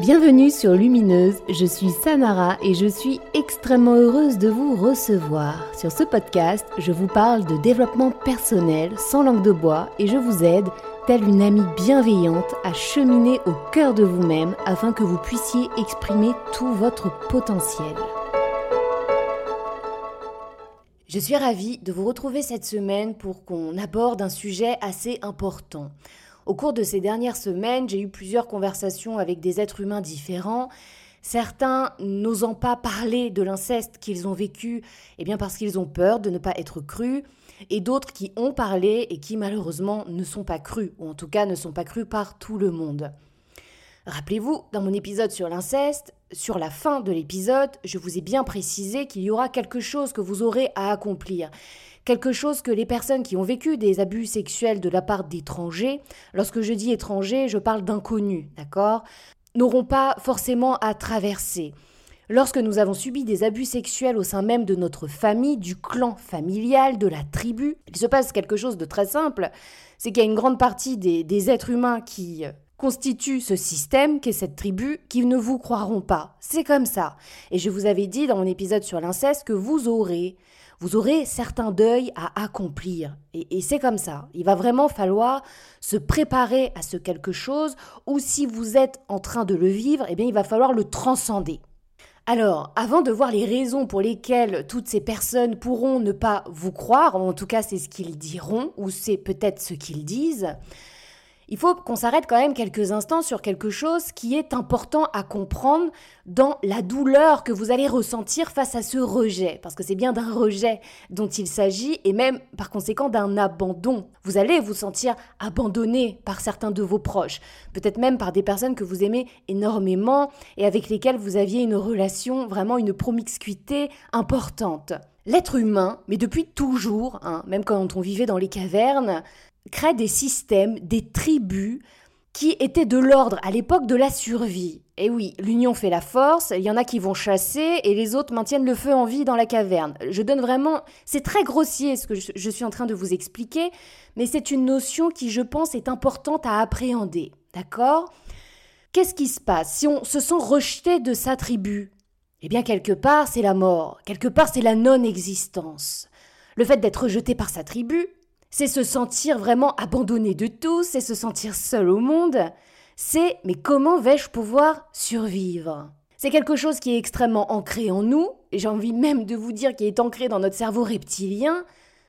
Bienvenue sur Lumineuse, je suis Samara et je suis extrêmement heureuse de vous recevoir. Sur ce podcast, je vous parle de développement personnel sans langue de bois et je vous aide, telle une amie bienveillante, à cheminer au cœur de vous-même afin que vous puissiez exprimer tout votre potentiel. Je suis ravie de vous retrouver cette semaine pour qu'on aborde un sujet assez important. Au cours de ces dernières semaines, j'ai eu plusieurs conversations avec des êtres humains différents. Certains n'osant pas parler de l'inceste qu'ils ont vécu, eh bien parce qu'ils ont peur de ne pas être crus, et d'autres qui ont parlé et qui malheureusement ne sont pas crus, ou en tout cas ne sont pas crus par tout le monde. Rappelez-vous, dans mon épisode sur l'inceste, sur la fin de l'épisode, je vous ai bien précisé qu'il y aura quelque chose que vous aurez à accomplir quelque chose que les personnes qui ont vécu des abus sexuels de la part d'étrangers, lorsque je dis étrangers, je parle d'inconnus, d'accord, n'auront pas forcément à traverser. Lorsque nous avons subi des abus sexuels au sein même de notre famille, du clan familial, de la tribu, il se passe quelque chose de très simple, c'est qu'il y a une grande partie des, êtres humains qui constituent ce système qu'est cette tribu qui ne vous croiront pas. C'est comme ça. Et je vous avais dit dans mon épisode sur l'inceste que vous aurez vous aurez certains deuils à accomplir. Et, c'est comme ça. Il va vraiment falloir se préparer à ce quelque chose, ou si vous êtes en train de le vivre, eh bien, il va falloir le transcender. Alors, avant de voir les raisons pour lesquelles toutes ces personnes pourront ne pas vous croire, en tout cas c'est ce qu'ils diront, ou c'est peut-être ce qu'ils disent, il faut qu'on s'arrête quand même quelques instants sur quelque chose qui est important à comprendre dans la douleur que vous allez ressentir face à ce rejet, parce que c'est bien d'un rejet dont il s'agit, et même par conséquent d'un abandon. Vous allez vous sentir abandonné par certains de vos proches, peut-être même par des personnes que vous aimez énormément et avec lesquelles vous aviez une relation, vraiment une promiscuité importante. L'être humain, mais depuis toujours, hein, même quand on vivait dans les cavernes, crée des systèmes, des tribus qui étaient de l'ordre à l'époque de la survie. Et oui, l'union fait la force, il y en a qui vont chasser et les autres maintiennent le feu en vie dans la caverne. Je donne vraiment... C'est très grossier ce que je, suis en train de vous expliquer, mais c'est une notion qui, je pense, est importante à appréhender. D'accord? Qu'est-ce qui se passe? Si on se sent rejeté de sa tribu Eh bien, quelque part, c'est la mort, quelque part, c'est la non-existence. Le fait d'être rejeté par sa tribu, c'est se sentir vraiment abandonné de tout, c'est se sentir seul au monde. C'est mais comment vais-je pouvoir survivre? C'est quelque chose qui est extrêmement ancré en nous, et j'ai envie même de vous dire qu'il est ancré dans notre cerveau reptilien.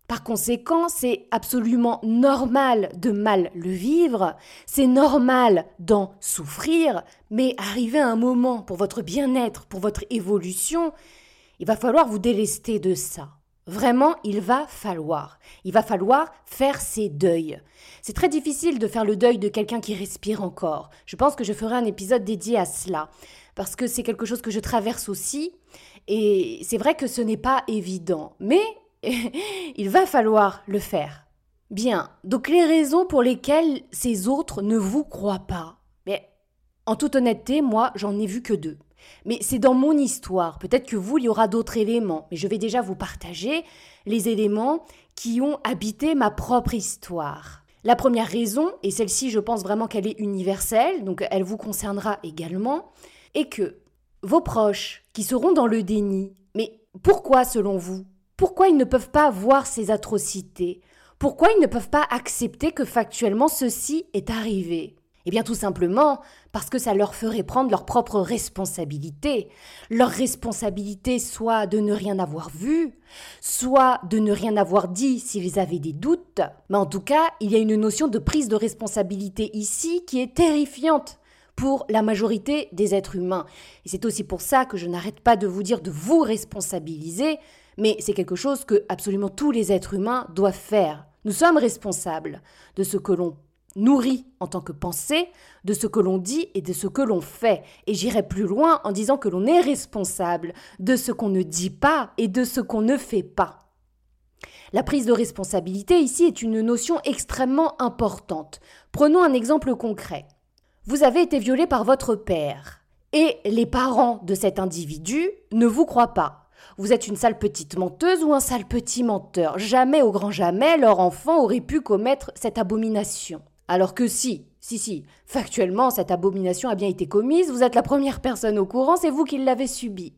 Par conséquent, c'est absolument normal de mal le vivre, c'est normal d'en souffrir, mais arrivé à un moment pour votre bien-être, pour votre évolution, il va falloir vous délester de ça. Vraiment, il va falloir. Il va falloir faire ses deuils. C'est très difficile de faire le deuil de quelqu'un qui respire encore. Je pense que je ferai un épisode dédié à cela, parce que c'est quelque chose que je traverse aussi, et c'est vrai que ce n'est pas évident, mais il va falloir le faire. Bien, donc les raisons pour lesquelles ces autres ne vous croient pas. Mais en toute honnêteté, moi, j'en ai vu que deux. Mais c'est dans mon histoire. Peut-être que vous, il y aura d'autres éléments. Mais je vais déjà vous partager les éléments qui ont habité ma propre histoire. La première raison, et celle-ci je pense vraiment qu'elle est universelle, donc elle vous concernera également, est que vos proches qui seront dans le déni, mais pourquoi selon vous Pourquoi ils ne peuvent pas voir ces atrocités? Pourquoi ils ne peuvent pas accepter que factuellement ceci est arrivé? Eh bien tout simplement parce que ça leur ferait prendre leur propre responsabilité. Leur responsabilité soit de ne rien avoir vu, soit de ne rien avoir dit s'ils avaient des doutes. Mais en tout cas, il y a une notion de prise de responsabilité ici qui est terrifiante pour la majorité des êtres humains. Et c'est aussi pour ça que je n'arrête pas de vous dire de vous responsabiliser, mais c'est quelque chose que absolument tous les êtres humains doivent faire. Nous sommes responsables de ce que l'on nourri en tant que pensée de ce que l'on dit et de ce que l'on fait. Et j'irai plus loin en disant que l'on est responsable de ce qu'on ne dit pas et de ce qu'on ne fait pas. La prise de responsabilité ici est une notion extrêmement importante. Prenons un exemple concret. Vous avez été violé par votre père et les parents de cet individu ne vous croient pas. Vous êtes une sale petite menteuse ou un sale petit menteur. Jamais au grand jamais leur enfant aurait pu commettre cette abomination. Alors que si, Si, si, factuellement, cette abomination a bien été commise, vous êtes la première personne au courant, c'est vous qui l'avez subie.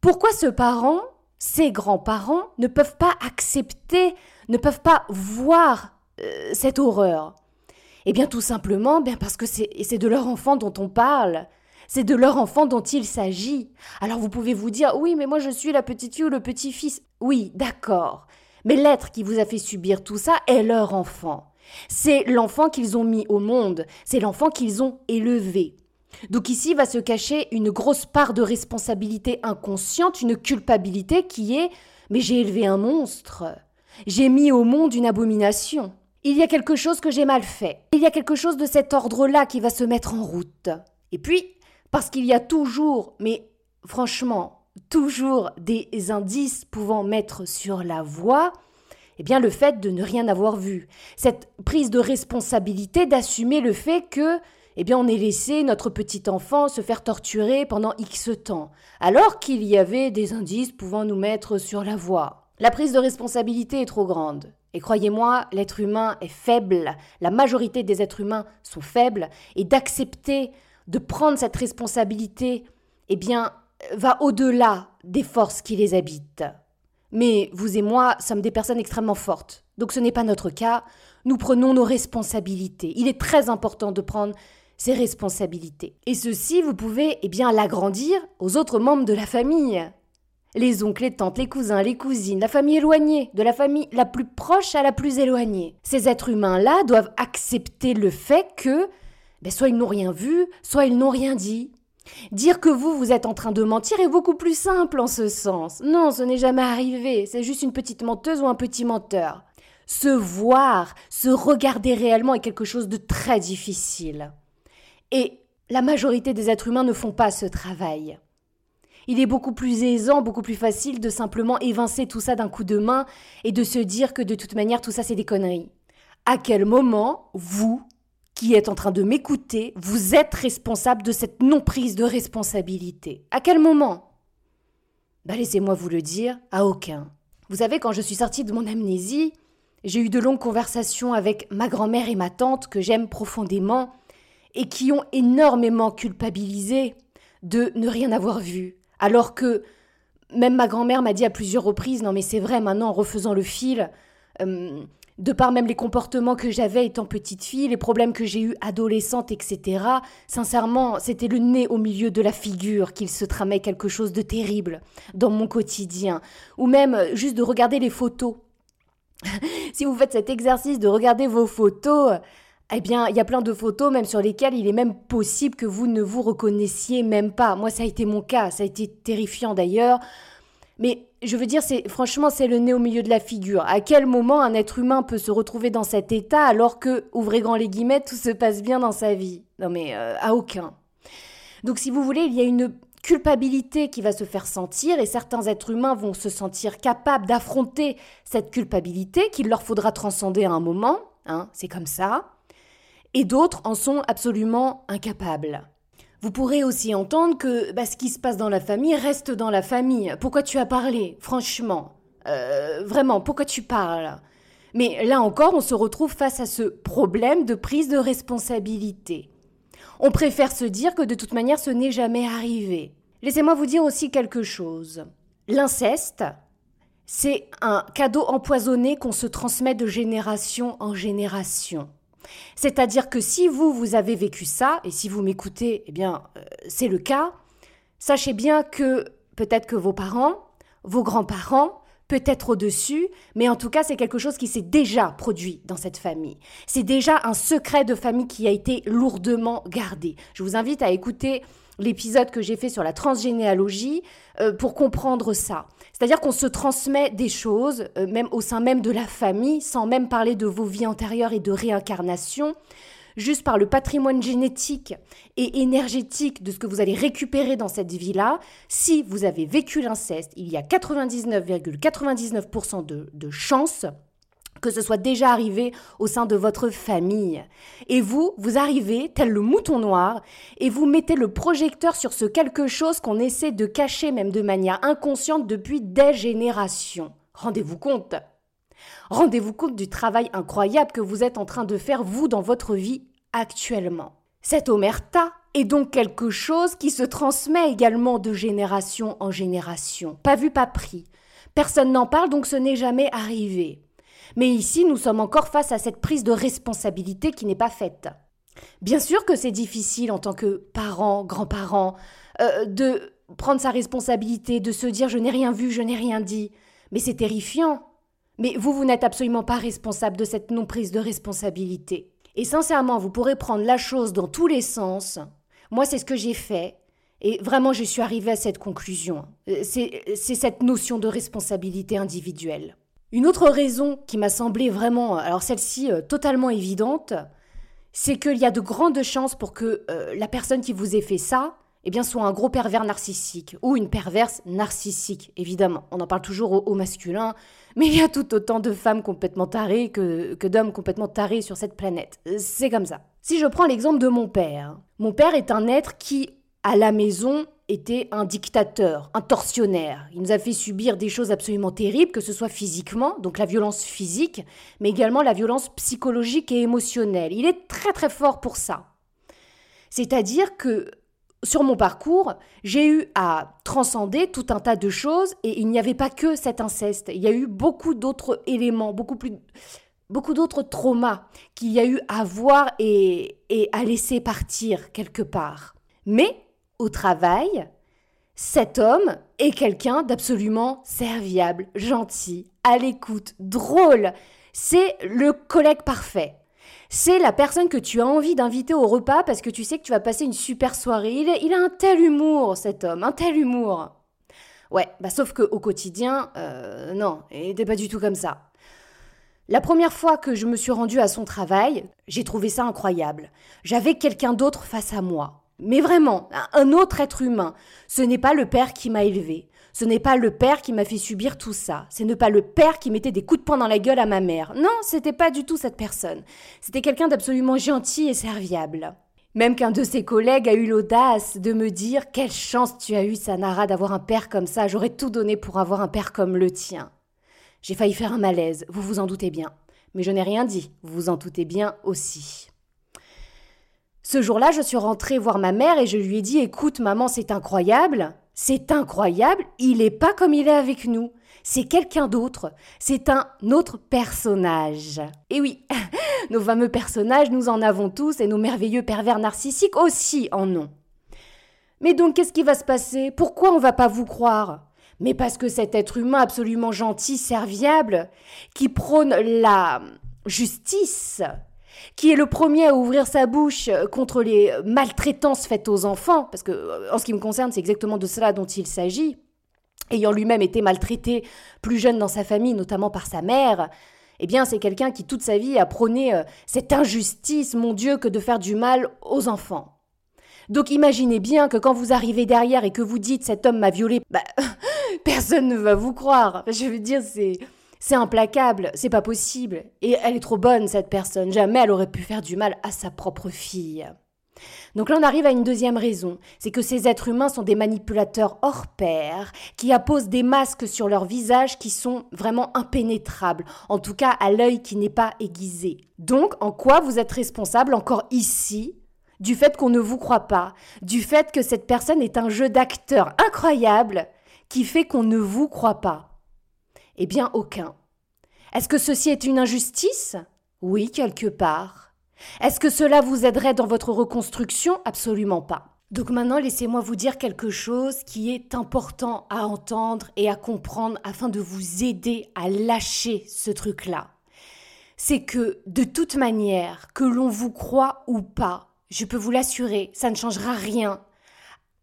Pourquoi ce parent, ces grands-parents, ne peuvent pas accepter, ne peuvent pas voir euh, cette horreur? Eh bien, tout simplement, bien parce que c'est de leur enfant dont on parle. C'est de leur enfant dont il s'agit. Alors vous pouvez vous dire, oui, mais moi je suis la petite fille ou le petit-fils. Oui, d'accord. Mais l'être qui vous a fait subir tout ça est leur enfant. C'est l'enfant qu'ils ont mis au monde, c'est l'enfant qu'ils ont élevé. Donc ici va se cacher une grosse part de responsabilité inconsciente, une culpabilité qui est mais j'ai élevé un monstre. J'ai mis au monde une abomination. Il y a quelque chose que j'ai mal fait. Il y a quelque chose de cet ordre-là qui va se mettre en route. Et puis, parce qu'il y a toujours, mais franchement, toujours des indices pouvant mettre sur la voie, eh bien le fait de ne rien avoir vu, cette prise de responsabilité d'assumer le fait que eh bien on ait laissé notre petit enfant se faire torturer pendant X temps, alors qu'il y avait des indices pouvant nous mettre sur la voie. La prise de responsabilité est trop grande. Et croyez-moi, l'être humain est faible, la majorité des êtres humains sont faibles, et d'accepter de prendre cette responsabilité, eh bien, va au-delà des forces qui les habitent. Mais vous et moi sommes des personnes extrêmement fortes, donc ce n'est pas notre cas. Nous prenons nos responsabilités. Il est très important de prendre ses responsabilités. Et ceci, vous pouvez eh bien l'agrandir aux autres membres de la famille. Les oncles, les tantes, les cousins, les cousines, la famille éloignée, de la famille la plus proche à la plus éloignée. Ces êtres humains-là doivent accepter le fait que ben, soit ils n'ont rien vu, soit ils n'ont rien dit. Dire que vous, vous êtes en train de mentir est beaucoup plus simple en ce sens. Non, ce n'est jamais arrivé, c'est juste une petite menteuse ou un petit menteur. Se voir, se regarder réellement est quelque chose de très difficile. Et la majorité des êtres humains ne font pas ce travail. Il est beaucoup plus aisant, beaucoup plus facile de simplement évincer tout ça d'un coup de main et de se dire que de toute manière tout ça c'est des conneries. À quel moment, vous, qui êtes en train de m'écouter, vous êtes responsable de cette non-prise de responsabilité. À quel moment? Bah laissez-moi vous le dire, à aucun. Vous savez, quand je suis sortie de mon amnésie, j'ai eu de longues conversations avec ma grand-mère et ma tante que j'aime profondément et qui ont énormément culpabilisé de ne rien avoir vu. Alors que même ma grand-mère m'a dit à plusieurs reprises, non mais c'est vrai maintenant en refaisant le fil, euh, de par même les comportements que j'avais étant petite fille, les problèmes que j'ai eus adolescente, etc. Sincèrement, c'était le nez au milieu de la figure qu'il se tramait quelque chose de terrible dans mon quotidien. Ou même juste de regarder les photos. si vous faites cet exercice de regarder vos photos, eh bien, il y a plein de photos même sur lesquelles il est même possible que vous ne vous reconnaissiez même pas. Moi, ça a été mon cas, ça a été terrifiant d'ailleurs. Mais je veux dire, c'est franchement, c'est le nez au milieu de la figure. À quel moment un être humain peut se retrouver dans cet état alors que, ouvrez grand les guillemets, tout se passe bien dans sa vie? Non mais euh, à aucun. Donc si vous voulez, il y a une culpabilité qui va se faire sentir et certains êtres humains vont se sentir capables d'affronter cette culpabilité qu'il leur faudra transcender à un moment, hein, c'est comme ça, et d'autres en sont absolument incapables. Vous pourrez aussi entendre que bah, ce qui se passe dans la famille reste dans la famille. Pourquoi tu as parlé Franchement? Euh, vraiment, pourquoi tu parles? Mais là encore, on se retrouve face à ce problème de prise de responsabilité. On préfère se dire que de toute manière ce n'est jamais arrivé. Laissez-moi vous dire aussi quelque chose. L'inceste, c'est un cadeau empoisonné qu'on se transmet de génération en génération. C'est-à-dire que si vous, vous avez vécu ça, et si vous m'écoutez, eh bien, euh, c'est le cas, sachez bien que peut-être que vos parents, vos grands-parents, peut-être au-dessus, mais en tout cas, c'est quelque chose qui s'est déjà produit dans cette famille. C'est déjà un secret de famille qui a été lourdement gardé. Je vous invite à écouter l'épisode que j'ai fait sur la transgénéalogie euh, pour comprendre ça. C'est-à-dire qu'on se transmet des choses, euh, même au sein même de la famille, sans même parler de vos vies antérieures et de réincarnation, juste par le patrimoine génétique et énergétique de ce que vous allez récupérer dans cette vie-là. Si vous avez vécu l'inceste, il y a 99,99% de, de chances que ce soit déjà arrivé au sein de votre famille. Et vous, vous arrivez, tel le mouton noir, et vous mettez le projecteur sur ce quelque chose qu'on essaie de cacher même de manière inconsciente depuis des générations. Rendez-vous compte Rendez-vous compte du travail incroyable que vous êtes en train de faire, vous, dans votre vie actuellement. Cette omerta est donc quelque chose qui se transmet également de génération en génération. Pas vu, pas pris. Personne n'en parle, donc ce n'est jamais arrivé. Mais ici, nous sommes encore face à cette prise de responsabilité qui n'est pas faite. Bien sûr que c'est difficile en tant que parent, grand-parent, euh, de prendre sa responsabilité, de se dire je n'ai rien vu, je n'ai rien dit. Mais c'est terrifiant. Mais vous, vous n'êtes absolument pas responsable de cette non-prise de responsabilité. Et sincèrement, vous pourrez prendre la chose dans tous les sens. Moi, c'est ce que j'ai fait. Et vraiment, je suis arrivée à cette conclusion. Euh, c'est cette notion de responsabilité individuelle. Une autre raison qui m'a semblé vraiment, alors celle-ci euh, totalement évidente, c'est qu'il y a de grandes chances pour que euh, la personne qui vous ait fait ça, eh bien, soit un gros pervers narcissique ou une perverse narcissique, évidemment. On en parle toujours au, masculin, mais il y a tout autant de femmes complètement tarées que, que d'hommes complètement tarés sur cette planète. C'est comme ça. Si je prends l'exemple de mon père, mon père est un être qui, à la maison, était un dictateur, un tortionnaire. Il nous a fait subir des choses absolument terribles, que ce soit physiquement, donc la violence physique, mais également la violence psychologique et émotionnelle. Il est très très fort pour ça. C'est-à-dire que sur mon parcours, j'ai eu à transcender tout un tas de choses et il n'y avait pas que cet inceste. Il y a eu beaucoup d'autres éléments, beaucoup plus, beaucoup d'autres traumas qu'il y a eu à voir et, et à laisser partir quelque part. Mais au travail, cet homme est quelqu'un d'absolument serviable, gentil, à l'écoute, drôle. C'est le collègue parfait. C'est la personne que tu as envie d'inviter au repas parce que tu sais que tu vas passer une super soirée. Il, a un tel humour, cet homme, un tel humour. Ouais, bah sauf qu'au quotidien, euh, non, il n'était pas du tout comme ça. La première fois que je me suis rendue à son travail, j'ai trouvé ça incroyable. J'avais quelqu'un d'autre face à moi. Mais vraiment, un autre être humain. Ce n'est pas le père qui m'a élevé. Ce n'est pas le père qui m'a fait subir tout ça. Ce n'est pas le père qui mettait des coups de poing dans la gueule à ma mère. Non, c'était pas du tout cette personne. C'était quelqu'un d'absolument gentil et serviable. Même qu'un de ses collègues a eu l'audace de me dire Quelle chance tu as eu, Sanara, d'avoir un père comme ça. J'aurais tout donné pour avoir un père comme le tien. J'ai failli faire un malaise, vous vous en doutez bien. Mais je n'ai rien dit, vous vous en doutez bien aussi. Ce jour-là, je suis rentrée voir ma mère et je lui ai dit Écoute, maman, c'est incroyable. C'est incroyable, il n'est pas comme il est avec nous. C'est quelqu'un d'autre. C'est un autre personnage. Et oui, nos fameux personnages, nous en avons tous et nos merveilleux pervers narcissiques aussi en ont. Mais donc, qu'est-ce qui va se passer? Pourquoi on va pas vous croire? Mais parce que cet être humain absolument gentil, serviable, qui prône la justice, qui est le premier à ouvrir sa bouche euh, contre les maltraitances faites aux enfants, parce que euh, en ce qui me concerne, c'est exactement de cela dont il s'agit, ayant lui-même été maltraité plus jeune dans sa famille, notamment par sa mère, eh bien c'est quelqu'un qui toute sa vie a prôné euh, cette injustice, mon Dieu, que de faire du mal aux enfants. Donc imaginez bien que quand vous arrivez derrière et que vous dites cet homme m'a violé, bah, personne ne va vous croire. Je veux dire, c'est c'est implacable, c'est pas possible. Et elle est trop bonne, cette personne. Jamais elle aurait pu faire du mal à sa propre fille. Donc là, on arrive à une deuxième raison, c'est que ces êtres humains sont des manipulateurs hors pair, qui apposent des masques sur leur visage qui sont vraiment impénétrables, en tout cas à l'œil qui n'est pas aiguisé. Donc, en quoi vous êtes responsable encore ici du fait qu'on ne vous croit pas, du fait que cette personne est un jeu d'acteur incroyable qui fait qu'on ne vous croit pas? Eh bien aucun. Est-ce que ceci est une injustice? Oui, quelque part. Est-ce que cela vous aiderait dans votre reconstruction? Absolument pas. Donc maintenant, laissez-moi vous dire quelque chose qui est important à entendre et à comprendre afin de vous aider à lâcher ce truc-là. C'est que de toute manière, que l'on vous croit ou pas, je peux vous l'assurer, ça ne changera rien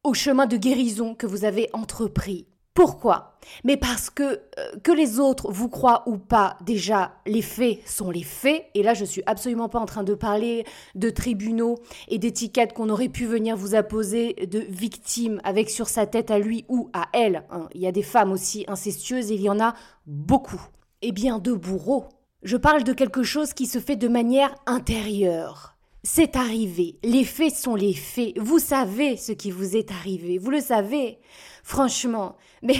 au chemin de guérison que vous avez entrepris. Pourquoi? Mais parce que euh, que les autres vous croient ou pas, déjà les faits sont les faits. Et là, je suis absolument pas en train de parler de tribunaux et d'étiquettes qu'on aurait pu venir vous apposer de victimes avec sur sa tête à lui ou à elle. Hein. Il y a des femmes aussi incestueuses, et il y en a beaucoup. Eh bien, de bourreaux. Je parle de quelque chose qui se fait de manière intérieure. C'est arrivé. Les faits sont les faits. Vous savez ce qui vous est arrivé. Vous le savez. Franchement. Mais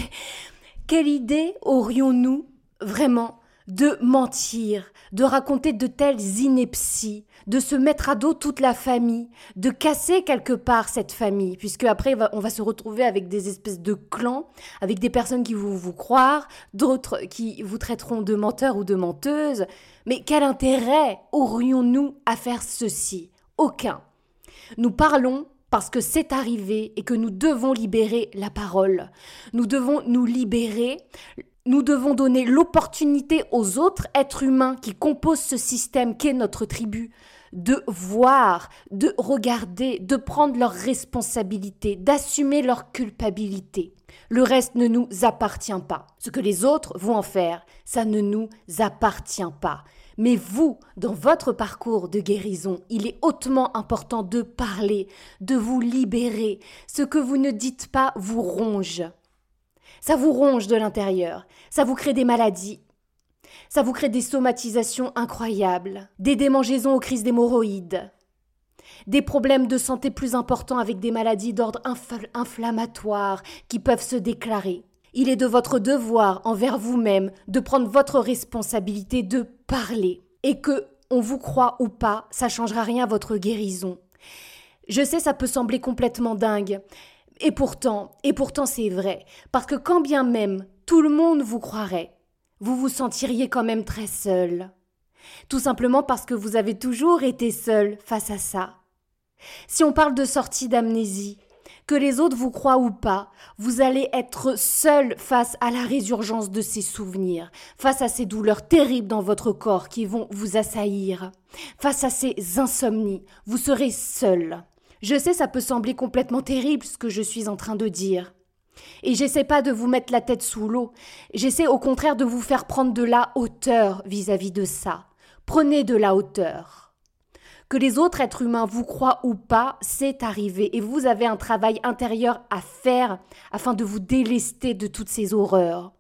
quelle idée aurions-nous vraiment de mentir, de raconter de telles inepties, de se mettre à dos toute la famille, de casser quelque part cette famille, puisque après on va se retrouver avec des espèces de clans, avec des personnes qui vont vous croire, d'autres qui vous traiteront de menteurs ou de menteuses. Mais quel intérêt aurions-nous à faire ceci? Aucun. Nous parlons parce que c'est arrivé et que nous devons libérer la parole. Nous devons nous libérer nous devons donner l'opportunité aux autres êtres humains qui composent ce système qu'est notre tribu de voir, de regarder, de prendre leurs responsabilités, d'assumer leur culpabilité. Le reste ne nous appartient pas. Ce que les autres vont en faire, ça ne nous appartient pas. Mais vous, dans votre parcours de guérison, il est hautement important de parler, de vous libérer. Ce que vous ne dites pas vous ronge. Ça vous ronge de l'intérieur, ça vous crée des maladies, ça vous crée des somatisations incroyables, des démangeaisons aux crises d'hémorroïdes, des problèmes de santé plus importants avec des maladies d'ordre inflammatoire qui peuvent se déclarer. Il est de votre devoir envers vous-même de prendre votre responsabilité de parler. Et que, on vous croit ou pas, ça changera rien à votre guérison. Je sais, ça peut sembler complètement dingue, et pourtant, et pourtant c'est vrai, parce que quand bien même tout le monde vous croirait, vous vous sentiriez quand même très seul. Tout simplement parce que vous avez toujours été seul face à ça. Si on parle de sortie d'amnésie, que les autres vous croient ou pas, vous allez être seul face à la résurgence de ces souvenirs, face à ces douleurs terribles dans votre corps qui vont vous assaillir, face à ces insomnies, vous serez seul. Je sais, ça peut sembler complètement terrible ce que je suis en train de dire. Et j'essaie pas de vous mettre la tête sous l'eau. J'essaie au contraire de vous faire prendre de la hauteur vis-à-vis de ça. Prenez de la hauteur. Que les autres êtres humains vous croient ou pas, c'est arrivé et vous avez un travail intérieur à faire afin de vous délester de toutes ces horreurs,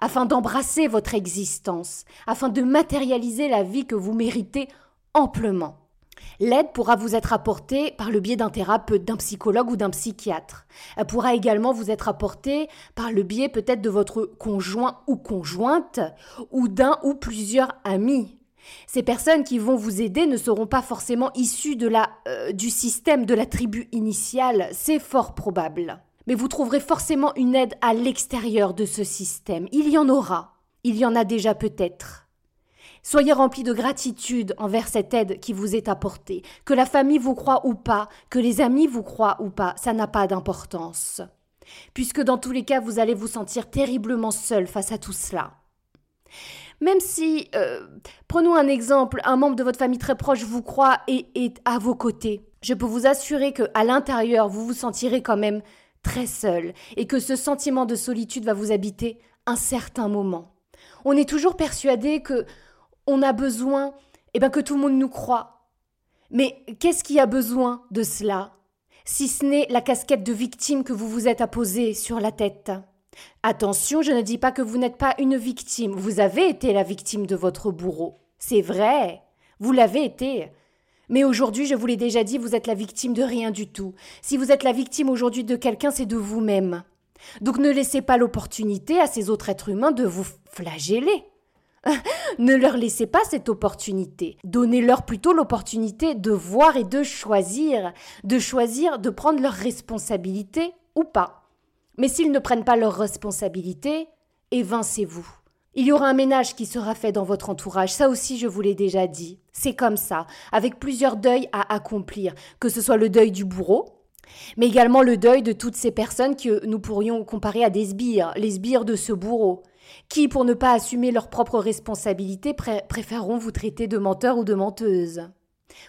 afin d'embrasser votre existence, afin de matérialiser la vie que vous méritez amplement. L'aide pourra vous être apportée par le biais d'un thérapeute, d'un psychologue ou d'un psychiatre. Elle pourra également vous être apportée par le biais peut-être de votre conjoint ou conjointe ou d'un ou plusieurs amis. Ces personnes qui vont vous aider ne seront pas forcément issues de la, euh, du système de la tribu initiale, c'est fort probable. Mais vous trouverez forcément une aide à l'extérieur de ce système. Il y en aura. Il y en a déjà peut-être. Soyez remplis de gratitude envers cette aide qui vous est apportée. Que la famille vous croit ou pas, que les amis vous croient ou pas, ça n'a pas d'importance. Puisque dans tous les cas, vous allez vous sentir terriblement seul face à tout cela. Même si, euh, prenons un exemple, un membre de votre famille très proche vous croit et est à vos côtés, je peux vous assurer que à l'intérieur, vous vous sentirez quand même très seul et que ce sentiment de solitude va vous habiter un certain moment. On est toujours persuadé que on a besoin eh ben, que tout le monde nous croit. Mais qu'est-ce qui a besoin de cela si ce n'est la casquette de victime que vous vous êtes apposée sur la tête? Attention, je ne dis pas que vous n'êtes pas une victime, vous avez été la victime de votre bourreau. C'est vrai, vous l'avez été. Mais aujourd'hui, je vous l'ai déjà dit, vous êtes la victime de rien du tout. Si vous êtes la victime aujourd'hui de quelqu'un, c'est de vous-même. Donc ne laissez pas l'opportunité à ces autres êtres humains de vous flageller. ne leur laissez pas cette opportunité. Donnez-leur plutôt l'opportunité de voir et de choisir, de choisir de prendre leurs responsabilités ou pas. Mais s'ils ne prennent pas leurs responsabilités, évincez-vous. Il y aura un ménage qui sera fait dans votre entourage, ça aussi je vous l'ai déjà dit. C'est comme ça, avec plusieurs deuils à accomplir, que ce soit le deuil du bourreau, mais également le deuil de toutes ces personnes que nous pourrions comparer à des sbires, les sbires de ce bourreau, qui, pour ne pas assumer leurs propres responsabilités, préféreront vous traiter de menteur ou de menteuse.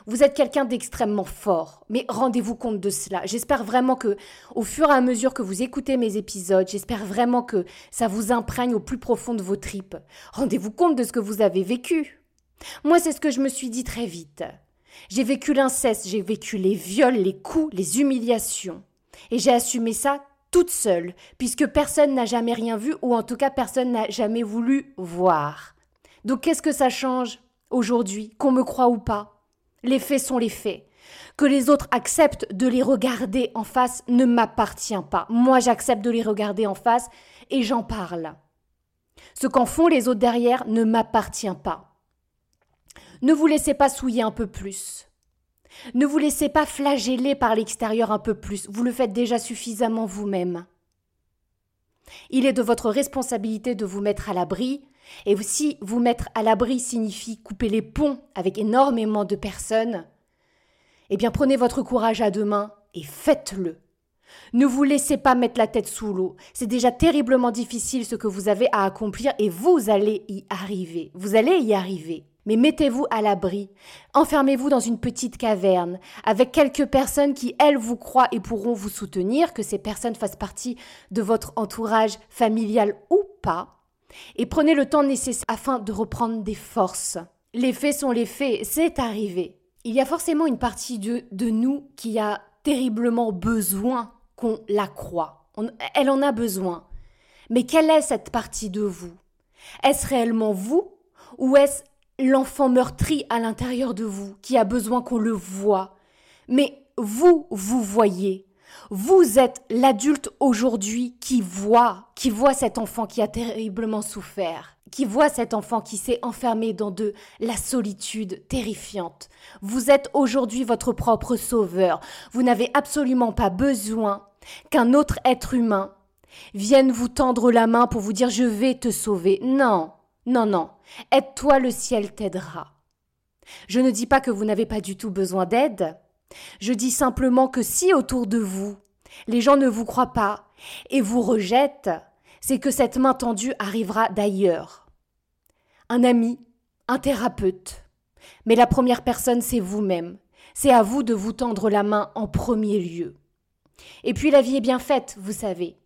Vous êtes quelqu'un d'extrêmement fort, mais rendez-vous compte de cela. J'espère vraiment que, au fur et à mesure que vous écoutez mes épisodes, j'espère vraiment que ça vous imprègne au plus profond de vos tripes. Rendez-vous compte de ce que vous avez vécu. Moi, c'est ce que je me suis dit très vite. J'ai vécu l'inceste, j'ai vécu les viols, les coups, les humiliations. Et j'ai assumé ça toute seule, puisque personne n'a jamais rien vu, ou en tout cas personne n'a jamais voulu voir. Donc qu'est-ce que ça change aujourd'hui, qu'on me croit ou pas? Les faits sont les faits. Que les autres acceptent de les regarder en face ne m'appartient pas. Moi j'accepte de les regarder en face et j'en parle. Ce qu'en font les autres derrière ne m'appartient pas. Ne vous laissez pas souiller un peu plus. Ne vous laissez pas flageller par l'extérieur un peu plus. Vous le faites déjà suffisamment vous-même. Il est de votre responsabilité de vous mettre à l'abri, et si vous mettre à l'abri signifie couper les ponts avec énormément de personnes, eh bien prenez votre courage à deux mains et faites-le. Ne vous laissez pas mettre la tête sous l'eau. C'est déjà terriblement difficile ce que vous avez à accomplir et vous allez y arriver. Vous allez y arriver. Mais mettez-vous à l'abri, enfermez-vous dans une petite caverne, avec quelques personnes qui, elles, vous croient et pourront vous soutenir, que ces personnes fassent partie de votre entourage familial ou pas, et prenez le temps nécessaire afin de reprendre des forces. Les faits sont les faits, c'est arrivé. Il y a forcément une partie de, nous qui a terriblement besoin qu'on la croie. elle en a besoin. Mais quelle est cette partie de vous? Est-ce réellement vous ou est-ce l'enfant meurtri à l'intérieur de vous qui a besoin qu'on le voie Mais vous, vous voyez. Vous êtes l'adulte aujourd'hui qui voit, qui voit cet enfant qui a terriblement souffert, qui voit cet enfant qui s'est enfermé dans de la solitude terrifiante. Vous êtes aujourd'hui votre propre sauveur. Vous n'avez absolument pas besoin qu'un autre être humain vienne vous tendre la main pour vous dire je vais te sauver. Non, non, non. Aide-toi, le ciel t'aidera. Je ne dis pas que vous n'avez pas du tout besoin d'aide. Je dis simplement que si autour de vous, les gens ne vous croient pas et vous rejettent, c'est que cette main tendue arrivera d'ailleurs. Un ami, un thérapeute. Mais la première personne, c'est vous-même. C'est à vous de vous tendre la main en premier lieu. Et puis la vie est bien faite, vous savez.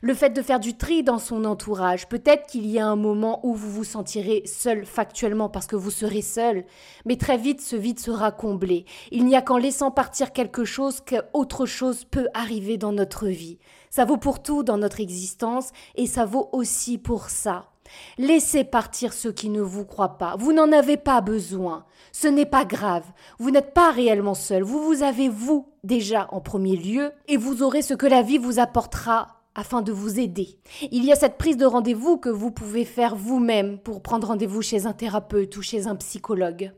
Le fait de faire du tri dans son entourage, peut-être qu'il y a un moment où vous vous sentirez seul factuellement parce que vous serez seul, mais très vite ce vide sera comblé. Il n'y a qu'en laissant partir quelque chose qu'autre chose peut arriver dans notre vie. Ça vaut pour tout dans notre existence et ça vaut aussi pour ça. Laissez partir ceux qui ne vous croient pas. Vous n'en avez pas besoin. Ce n'est pas grave. Vous n'êtes pas réellement seul. Vous vous avez vous déjà en premier lieu et vous aurez ce que la vie vous apportera afin de vous aider. Il y a cette prise de rendez-vous que vous pouvez faire vous-même pour prendre rendez-vous chez un thérapeute ou chez un psychologue.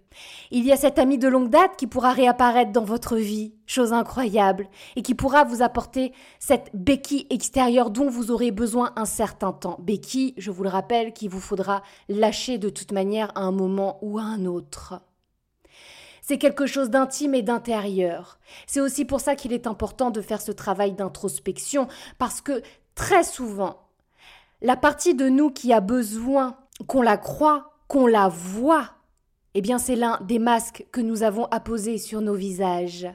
Il y a cet ami de longue date qui pourra réapparaître dans votre vie, chose incroyable, et qui pourra vous apporter cette béquille extérieure dont vous aurez besoin un certain temps. Béquille, je vous le rappelle, qu'il vous faudra lâcher de toute manière à un moment ou à un autre. C'est quelque chose d'intime et d'intérieur. C'est aussi pour ça qu'il est important de faire ce travail d'introspection, parce que très souvent, la partie de nous qui a besoin qu'on la croit, qu'on la voit, eh bien c'est l'un des masques que nous avons apposés sur nos visages.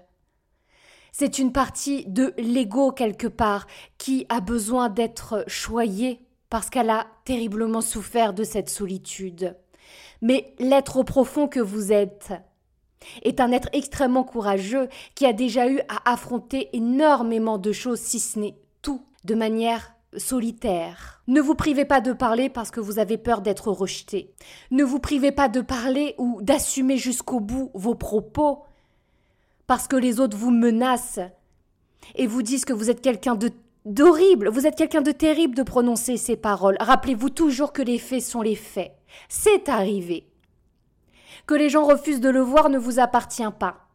C'est une partie de l'ego quelque part qui a besoin d'être choyée parce qu'elle a terriblement souffert de cette solitude. Mais l'être profond que vous êtes, est un être extrêmement courageux qui a déjà eu à affronter énormément de choses, si ce n'est tout, de manière solitaire. Ne vous privez pas de parler parce que vous avez peur d'être rejeté. Ne vous privez pas de parler ou d'assumer jusqu'au bout vos propos parce que les autres vous menacent et vous disent que vous êtes quelqu'un de d'horrible, vous êtes quelqu'un de terrible de prononcer ces paroles. Rappelez-vous toujours que les faits sont les faits. C'est arrivé. Que les gens refusent de le voir ne vous appartient pas.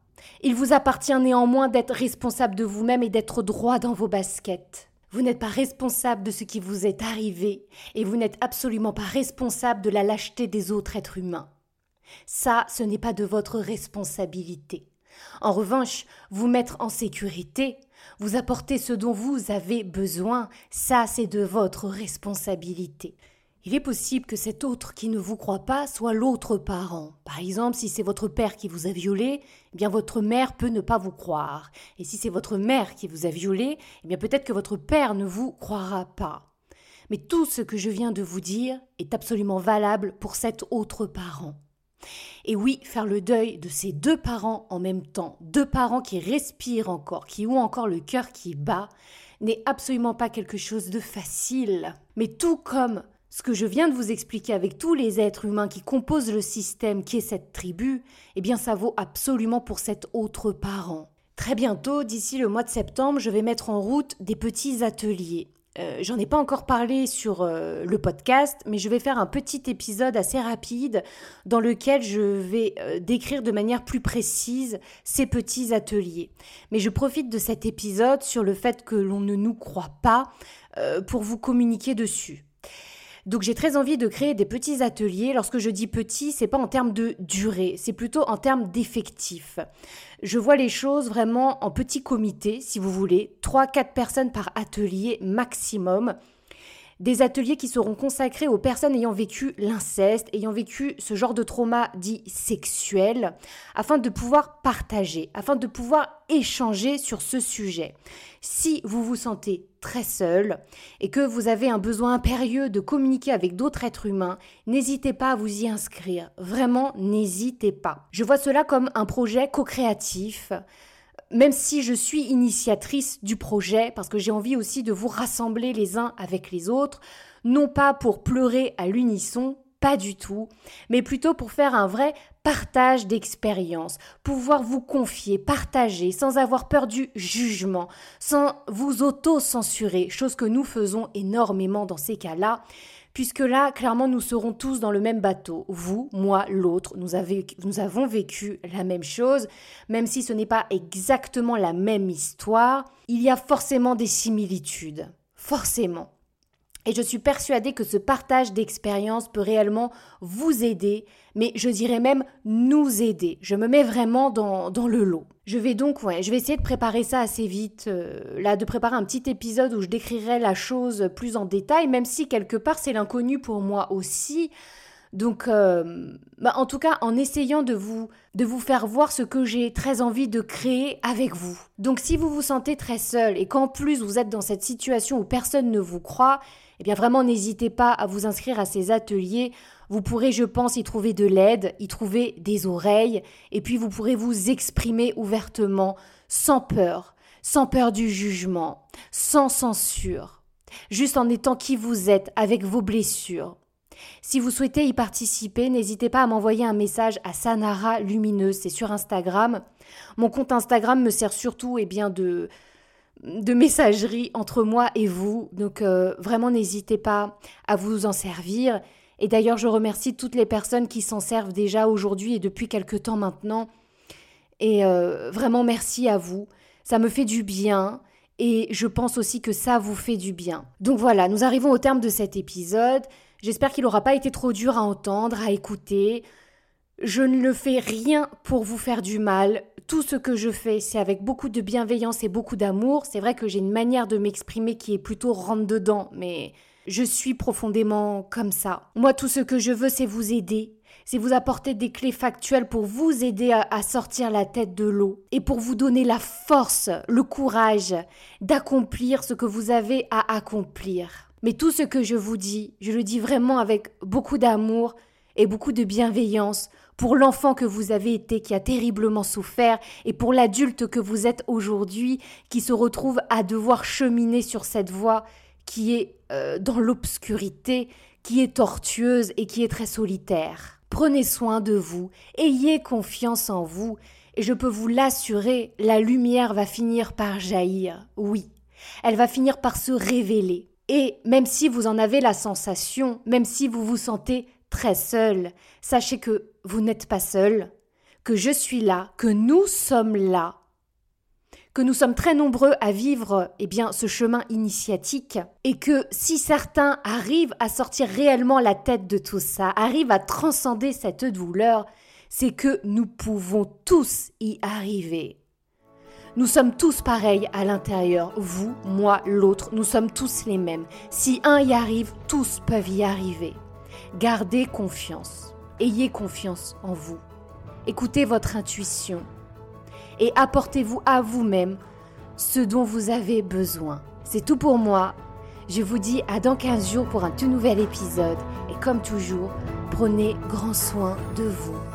Il vous appartient néanmoins d'être responsable de vous-même et d'être droit dans vos baskets. Vous n'êtes pas responsable de ce qui vous est arrivé et vous n'êtes absolument pas responsable de la lâcheté des autres êtres humains. Ça, ce n'est pas de votre responsabilité. En revanche, vous mettre en sécurité, vous apporter ce dont vous avez besoin, ça, c'est de votre responsabilité. Il est possible que cet autre qui ne vous croit pas soit l'autre parent. Par exemple, si c'est votre père qui vous a violé, eh bien votre mère peut ne pas vous croire. Et si c'est votre mère qui vous a violé, eh bien peut-être que votre père ne vous croira pas. Mais tout ce que je viens de vous dire est absolument valable pour cet autre parent. Et oui, faire le deuil de ces deux parents en même temps, deux parents qui respirent encore, qui ont encore le cœur qui bat, n'est absolument pas quelque chose de facile. Mais tout comme ce que je viens de vous expliquer avec tous les êtres humains qui composent le système qui est cette tribu, eh bien ça vaut absolument pour cet autre parent. Très bientôt, d'ici le mois de septembre, je vais mettre en route des petits ateliers. Euh, j'en ai pas encore parlé sur euh, le podcast, mais je vais faire un petit épisode assez rapide dans lequel je vais euh, décrire de manière plus précise ces petits ateliers. Mais je profite de cet épisode sur le fait que l'on ne nous croit pas pour vous communiquer dessus. Donc j'ai très envie de créer des petits ateliers. Lorsque je dis petit, c'est pas en termes de durée, c'est plutôt en termes d'effectifs. Je vois les choses vraiment en petit comité, si vous voulez, 3-4 personnes par atelier maximum. Des ateliers qui seront consacrés aux personnes ayant vécu l'inceste, ayant vécu ce genre de trauma dit sexuel, afin de pouvoir partager, afin de pouvoir échanger sur ce sujet. Si vous vous sentez très seul et que vous avez un besoin impérieux de communiquer avec d'autres êtres humains, n'hésitez pas à vous y inscrire. Vraiment, n'hésitez pas. Je vois cela comme un projet co-créatif même si je suis initiatrice du projet, parce que j'ai envie aussi de vous rassembler les uns avec les autres, non pas pour pleurer à l'unisson, pas du tout, mais plutôt pour faire un vrai partage d'expérience, pouvoir vous confier, partager sans avoir peur du jugement, sans vous auto-censurer, chose que nous faisons énormément dans ces cas-là, puisque là, clairement, nous serons tous dans le même bateau. Vous, moi, l'autre, nous, avons vécu la même chose, même si ce n'est pas exactement la même histoire, il y a forcément des similitudes. Forcément. Et je suis persuadée que ce partage d'expérience peut réellement vous aider, mais je dirais même nous aider. Je me mets vraiment dans, dans le lot. Je vais donc, ouais, je vais essayer de préparer ça assez vite, euh, là, de préparer un petit épisode où je décrirai la chose plus en détail, même si quelque part c'est l'inconnu pour moi aussi. Donc, euh, bah, en tout cas, en essayant de vous, de vous faire voir ce que j'ai très envie de créer avec vous. Donc, si vous vous sentez très seul et qu'en plus vous êtes dans cette situation où personne ne vous croit, eh bien vraiment n'hésitez pas à vous inscrire à ces ateliers. Vous pourrez, je pense, y trouver de l'aide, y trouver des oreilles, et puis vous pourrez vous exprimer ouvertement, sans peur, sans peur du jugement, sans censure, juste en étant qui vous êtes, avec vos blessures. Si vous souhaitez y participer, n'hésitez pas à m'envoyer un message à Sanara Lumineuse, c'est sur Instagram. Mon compte Instagram me sert surtout eh bien, de, de messagerie entre moi et vous. Donc euh, vraiment n'hésitez pas à vous en servir. Et d'ailleurs je remercie toutes les personnes qui s'en servent déjà aujourd'hui et depuis quelque temps maintenant. Et euh, vraiment merci à vous. Ça me fait du bien. Et je pense aussi que ça vous fait du bien. Donc voilà, nous arrivons au terme de cet épisode. J'espère qu'il n'aura pas été trop dur à entendre, à écouter. Je ne le fais rien pour vous faire du mal tout ce que je fais, c'est avec beaucoup de bienveillance et beaucoup d'amour. C'est vrai que j'ai une manière de m'exprimer qui est plutôt rentre dedans, mais je suis profondément comme ça. Moi, tout ce que je veux, c'est vous aider. C'est vous apporter des clés factuelles pour vous aider à, à sortir la tête de l'eau et pour vous donner la force, le courage d'accomplir ce que vous avez à accomplir. Mais tout ce que je vous dis, je le dis vraiment avec beaucoup d'amour et beaucoup de bienveillance pour l'enfant que vous avez été qui a terriblement souffert et pour l'adulte que vous êtes aujourd'hui qui se retrouve à devoir cheminer sur cette voie qui est euh, dans l'obscurité, qui est tortueuse et qui est très solitaire. Prenez soin de vous, ayez confiance en vous, et je peux vous l'assurer, la lumière va finir par jaillir, oui, elle va finir par se révéler. Et même si vous en avez la sensation, même si vous vous sentez très seul, sachez que vous n'êtes pas seul, que je suis là, que nous sommes là, que nous sommes très nombreux à vivre eh bien, ce chemin initiatique et que si certains arrivent à sortir réellement la tête de tout ça, arrivent à transcender cette douleur, c'est que nous pouvons tous y arriver. Nous sommes tous pareils à l'intérieur, vous, moi, l'autre, nous sommes tous les mêmes. Si un y arrive, tous peuvent y arriver. Gardez confiance. Ayez confiance en vous. Écoutez votre intuition et apportez-vous à vous-même ce dont vous avez besoin. C'est tout pour moi. Je vous dis à dans 15 jours pour un tout nouvel épisode et comme toujours, prenez grand soin de vous.